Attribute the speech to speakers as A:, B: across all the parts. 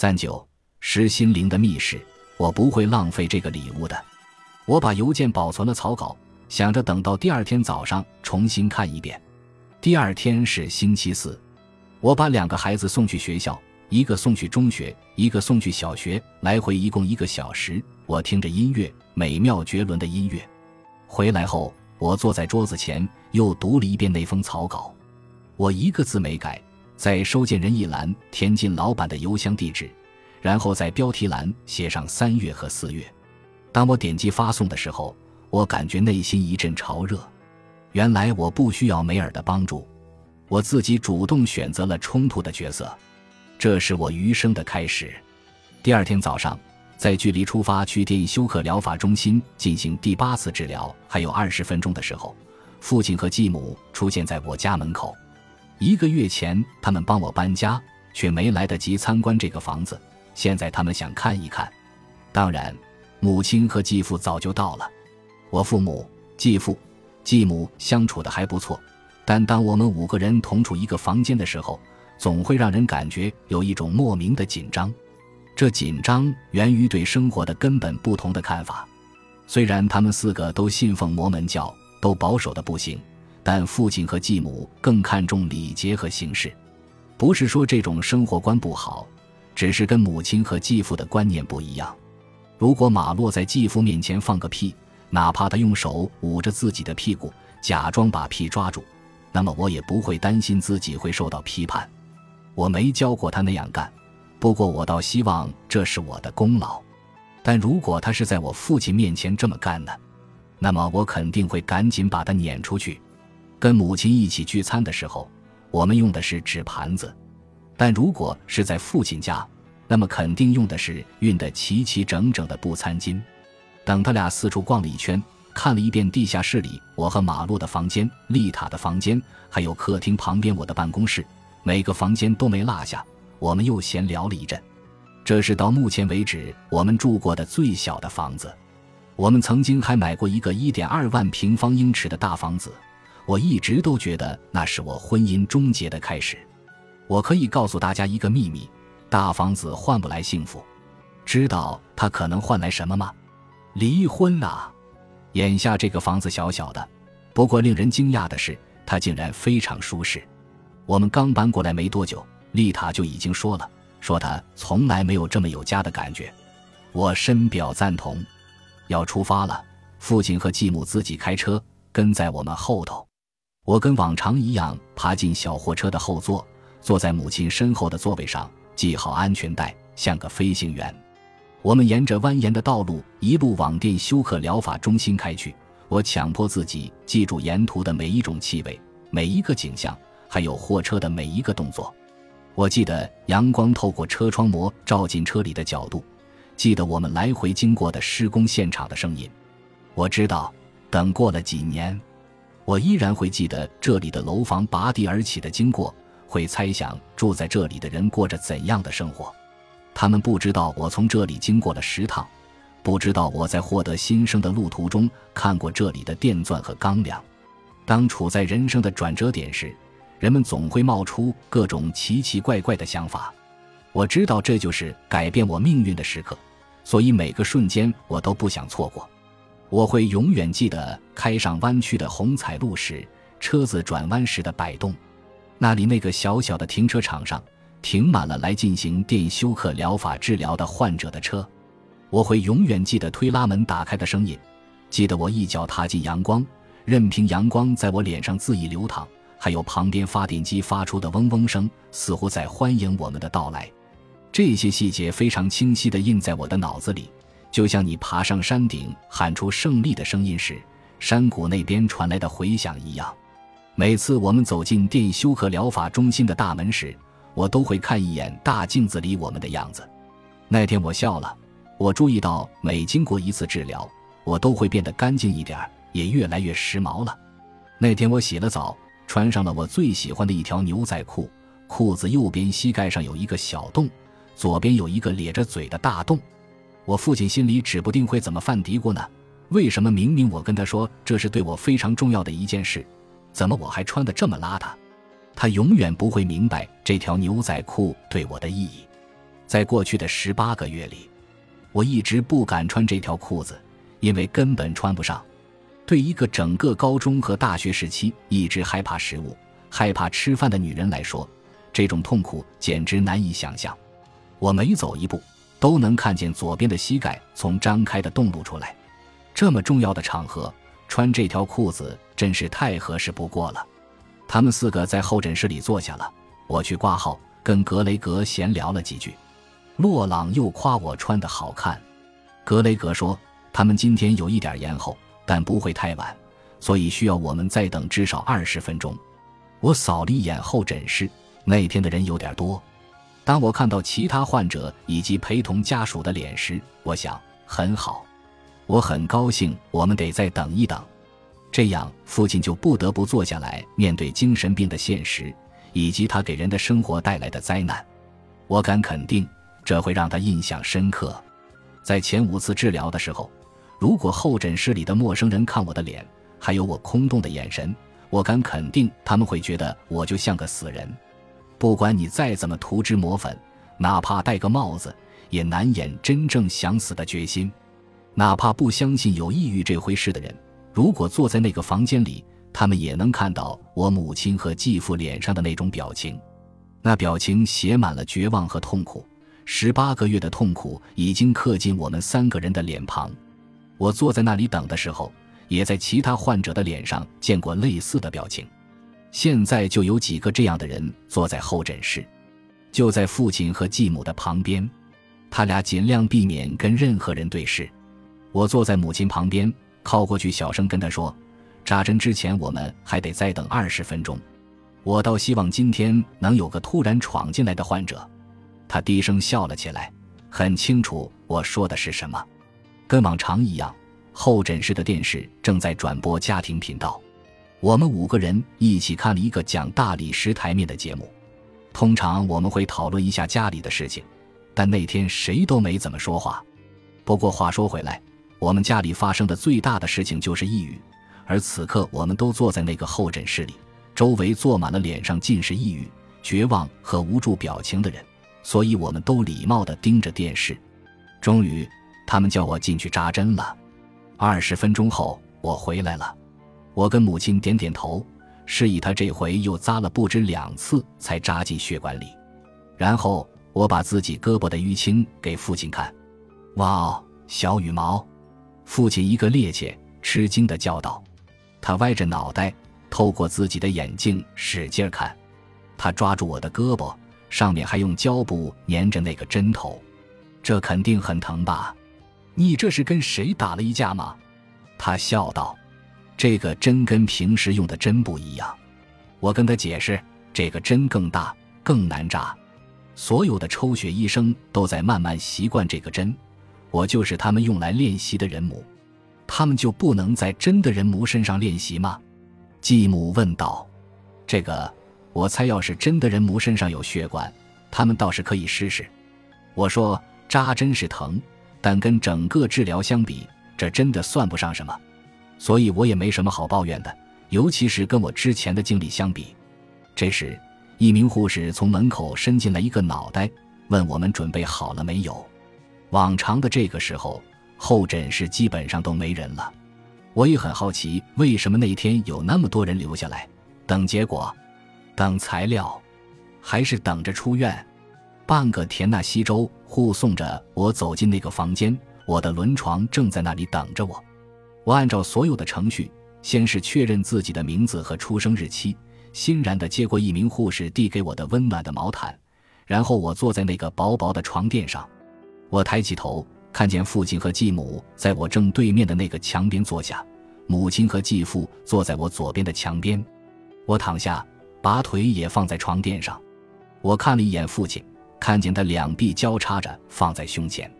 A: 三九识心灵的密室，我不会浪费这个礼物的。我把邮件保存了草稿，想着等到第二天早上重新看一遍。第二天是星期四，我把两个孩子送去学校，一个送去中学，一个送去小学，来回一共一个小时。我听着音乐，美妙绝伦的音乐。回来后，我坐在桌子前，又读了一遍那封草稿。我一个字没改，在收件人一栏填进老板的邮箱地址，然后在标题栏写上三月和四月。当我点击发送的时候，我感觉内心一阵潮热。原来我不需要梅尔的帮助，我自己主动选择了冲突的角色，这是我余生的开始。第二天早上，在距离出发去电休克疗法中心进行第八次治疗还有二十分钟的时候，父亲和继母出现在我家门口。一个月前，他们帮我搬家，却没来得及参观这个房子。现在他们想看一看。当然，母亲和继父早就到了。我父母、继父、继母相处的还不错，但当我们五个人同处一个房间的时候，总会让人感觉有一种莫名的紧张。这紧张源于对生活的根本不同的看法。虽然他们四个都信奉摩门教，都保守的不行。但父亲和继母更看重礼节和形式，不是说这种生活观不好，只是跟母亲和继父的观念不一样。如果马洛在继父面前放个屁，哪怕他用手捂着自己的屁股，假装把屁抓住，那么我也不会担心自己会受到批判。我没教过他那样干，不过我倒希望这是我的功劳。但如果他是在我父亲面前这么干的，那么我肯定会赶紧把他撵出去。跟母亲一起聚餐的时候，我们用的是纸盘子；但如果是在父亲家，那么肯定用的是熨得齐齐整整的布餐巾。等他俩四处逛了一圈，看了一遍地下室里我和马路的房间、丽塔的房间，还有客厅旁边我的办公室，每个房间都没落下。我们又闲聊了一阵。这是到目前为止我们住过的最小的房子。我们曾经还买过一个一点二万平方英尺的大房子。我一直都觉得那是我婚姻终结的开始。我可以告诉大家一个秘密：大房子换不来幸福。知道它可能换来什么吗？离婚啊！眼下这个房子小小的，不过令人惊讶的是，它竟然非常舒适。我们刚搬过来没多久，丽塔就已经说了，说她从来没有这么有家的感觉。我深表赞同。要出发了，父亲和继母自己开车跟在我们后头。我跟往常一样爬进小货车的后座，坐在母亲身后的座位上，系好安全带，像个飞行员。我们沿着蜿蜒的道路一路往电休克疗法中心开去。我强迫自己记住沿途的每一种气味、每一个景象，还有货车的每一个动作。我记得阳光透过车窗膜照进车里的角度，记得我们来回经过的施工现场的声音。我知道，等过了几年。我依然会记得这里的楼房拔地而起的经过，会猜想住在这里的人过着怎样的生活。他们不知道我从这里经过了十趟，不知道我在获得新生的路途中看过这里的电钻和钢梁。当处在人生的转折点时，人们总会冒出各种奇奇怪怪的想法。我知道这就是改变我命运的时刻，所以每个瞬间我都不想错过。我会永远记得开上弯曲的虹彩路时，车子转弯时的摆动。那里那个小小的停车场上，停满了来进行电休克疗法治疗的患者的车。我会永远记得推拉门打开的声音，记得我一脚踏进阳光，任凭阳光在我脸上恣意流淌，还有旁边发电机发出的嗡嗡声，似乎在欢迎我们的到来。这些细节非常清晰地印在我的脑子里。就像你爬上山顶喊出胜利的声音时，山谷那边传来的回响一样。每次我们走进电休克疗法中心的大门时，我都会看一眼大镜子里我们的样子。那天我笑了，我注意到每经过一次治疗，我都会变得干净一点，也越来越时髦了。那天我洗了澡，穿上了我最喜欢的一条牛仔裤，裤子右边膝盖上有一个小洞，左边有一个咧着嘴的大洞。我父亲心里指不定会怎么犯嘀咕呢？为什么明明我跟他说这是对我非常重要的一件事，怎么我还穿得这么邋遢？他永远不会明白这条牛仔裤对我的意义。在过去的十八个月里，我一直不敢穿这条裤子，因为根本穿不上。对一个整个高中和大学时期一直害怕食物、害怕吃饭的女人来说，这种痛苦简直难以想象。我每走一步，都能看见左边的膝盖从张开的洞露出来。这么重要的场合，穿这条裤子真是太合适不过了。他们四个在候诊室里坐下了，我去挂号，跟格雷格闲聊了几句。洛朗又夸我穿得好看。格雷格说，他们今天有一点延后。但不会太晚，所以需要我们再等至少二十分钟。我扫了一眼候诊室，那天的人有点多。当我看到其他患者以及陪同家属的脸时，我想很好，我很高兴。我们得再等一等，这样父亲就不得不坐下来面对精神病的现实以及他给人的生活带来的灾难。我敢肯定，这会让他印象深刻。在前五次治疗的时候。如果候诊室里的陌生人看我的脸，还有我空洞的眼神，我敢肯定他们会觉得我就像个死人。不管你再怎么涂脂抹粉，哪怕戴个帽子，也难掩真正想死的决心。哪怕不相信有抑郁这回事的人，如果坐在那个房间里，他们也能看到我母亲和继父脸上的那种表情。那表情写满了绝望和痛苦。十八个月的痛苦已经刻进我们三个人的脸庞。我坐在那里等的时候，也在其他患者的脸上见过类似的表情。现在就有几个这样的人坐在候诊室，就在父亲和继母的旁边。他俩尽量避免跟任何人对视。我坐在母亲旁边，靠过去，小声跟她说：“扎针之前，我们还得再等二十分钟。”我倒希望今天能有个突然闯进来的患者。他低声笑了起来，很清楚我说的是什么。跟往常一样，候诊室的电视正在转播家庭频道。我们五个人一起看了一个讲大理石台面的节目。通常我们会讨论一下家里的事情，但那天谁都没怎么说话。不过话说回来，我们家里发生的最大的事情就是抑郁。而此刻，我们都坐在那个候诊室里，周围坐满了脸上尽是抑郁、绝望和无助表情的人，所以我们都礼貌地盯着电视。终于。他们叫我进去扎针了。二十分钟后，我回来了。我跟母亲点点头，示意她这回又扎了不止两次才扎进血管里。然后我把自己胳膊的淤青给父亲看。哇哦，小羽毛！父亲一个趔趄，吃惊地叫道。他歪着脑袋，透过自己的眼镜使劲看。他抓住我的胳膊，上面还用胶布粘着那个针头。这肯定很疼吧？你这是跟谁打了一架吗？他笑道：“这个针跟平时用的针不一样。”我跟他解释：“这个针更大，更难扎。所有的抽血医生都在慢慢习惯这个针，我就是他们用来练习的人母。他们就不能在真的人母身上练习吗？”继母问道。“这个，我猜要是真的人母身上有血管，他们倒是可以试试。”我说：“扎针是疼。”但跟整个治疗相比，这真的算不上什么，所以我也没什么好抱怨的。尤其是跟我之前的经历相比。这时，一名护士从门口伸进来一个脑袋，问我们准备好了没有。往常的这个时候，候诊室基本上都没人了。我也很好奇，为什么那天有那么多人留下来等结果、等材料，还是等着出院？半个田纳西州护送着我走进那个房间，我的轮床正在那里等着我。我按照所有的程序，先是确认自己的名字和出生日期，欣然地接过一名护士递给我的温暖的毛毯，然后我坐在那个薄薄的床垫上。我抬起头，看见父亲和继母在我正对面的那个墙边坐下，母亲和继父坐在我左边的墙边。我躺下，把腿也放在床垫上。我看了一眼父亲。看见他两臂交叉着放在胸前，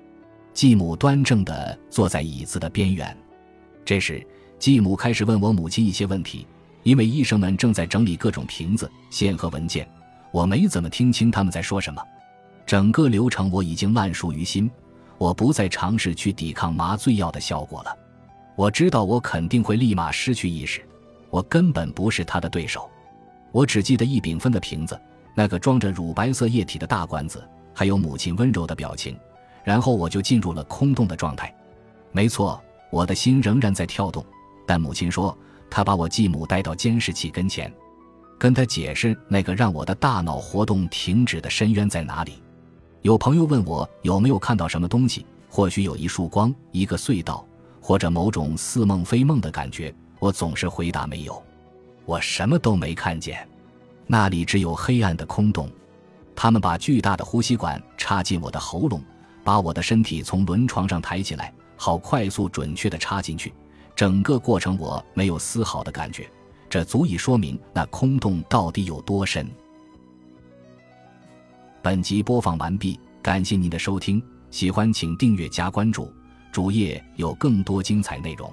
A: 继母端正地坐在椅子的边缘。这时，继母开始问我母亲一些问题，因为医生们正在整理各种瓶子、线和文件，我没怎么听清他们在说什么。整个流程我已经烂熟于心，我不再尝试去抵抗麻醉药的效果了。我知道我肯定会立马失去意识，我根本不是他的对手。我只记得一丙酚的瓶子。那个装着乳白色液体的大管子，还有母亲温柔的表情，然后我就进入了空洞的状态。没错，我的心仍然在跳动，但母亲说她把我继母带到监视器跟前，跟她解释那个让我的大脑活动停止的深渊在哪里。有朋友问我有没有看到什么东西，或许有一束光、一个隧道，或者某种似梦非梦的感觉。我总是回答没有，我什么都没看见，那里只有黑暗的空洞。他们把巨大的呼吸管插进我的喉咙，把我的身体从轮床上抬起来，好快速准确的插进去。整个过程我没有丝毫的感觉，这足以说明那空洞到底有多深。本集播放完毕，感谢您的收听，喜欢请订阅加关注，主页有更多精彩内容。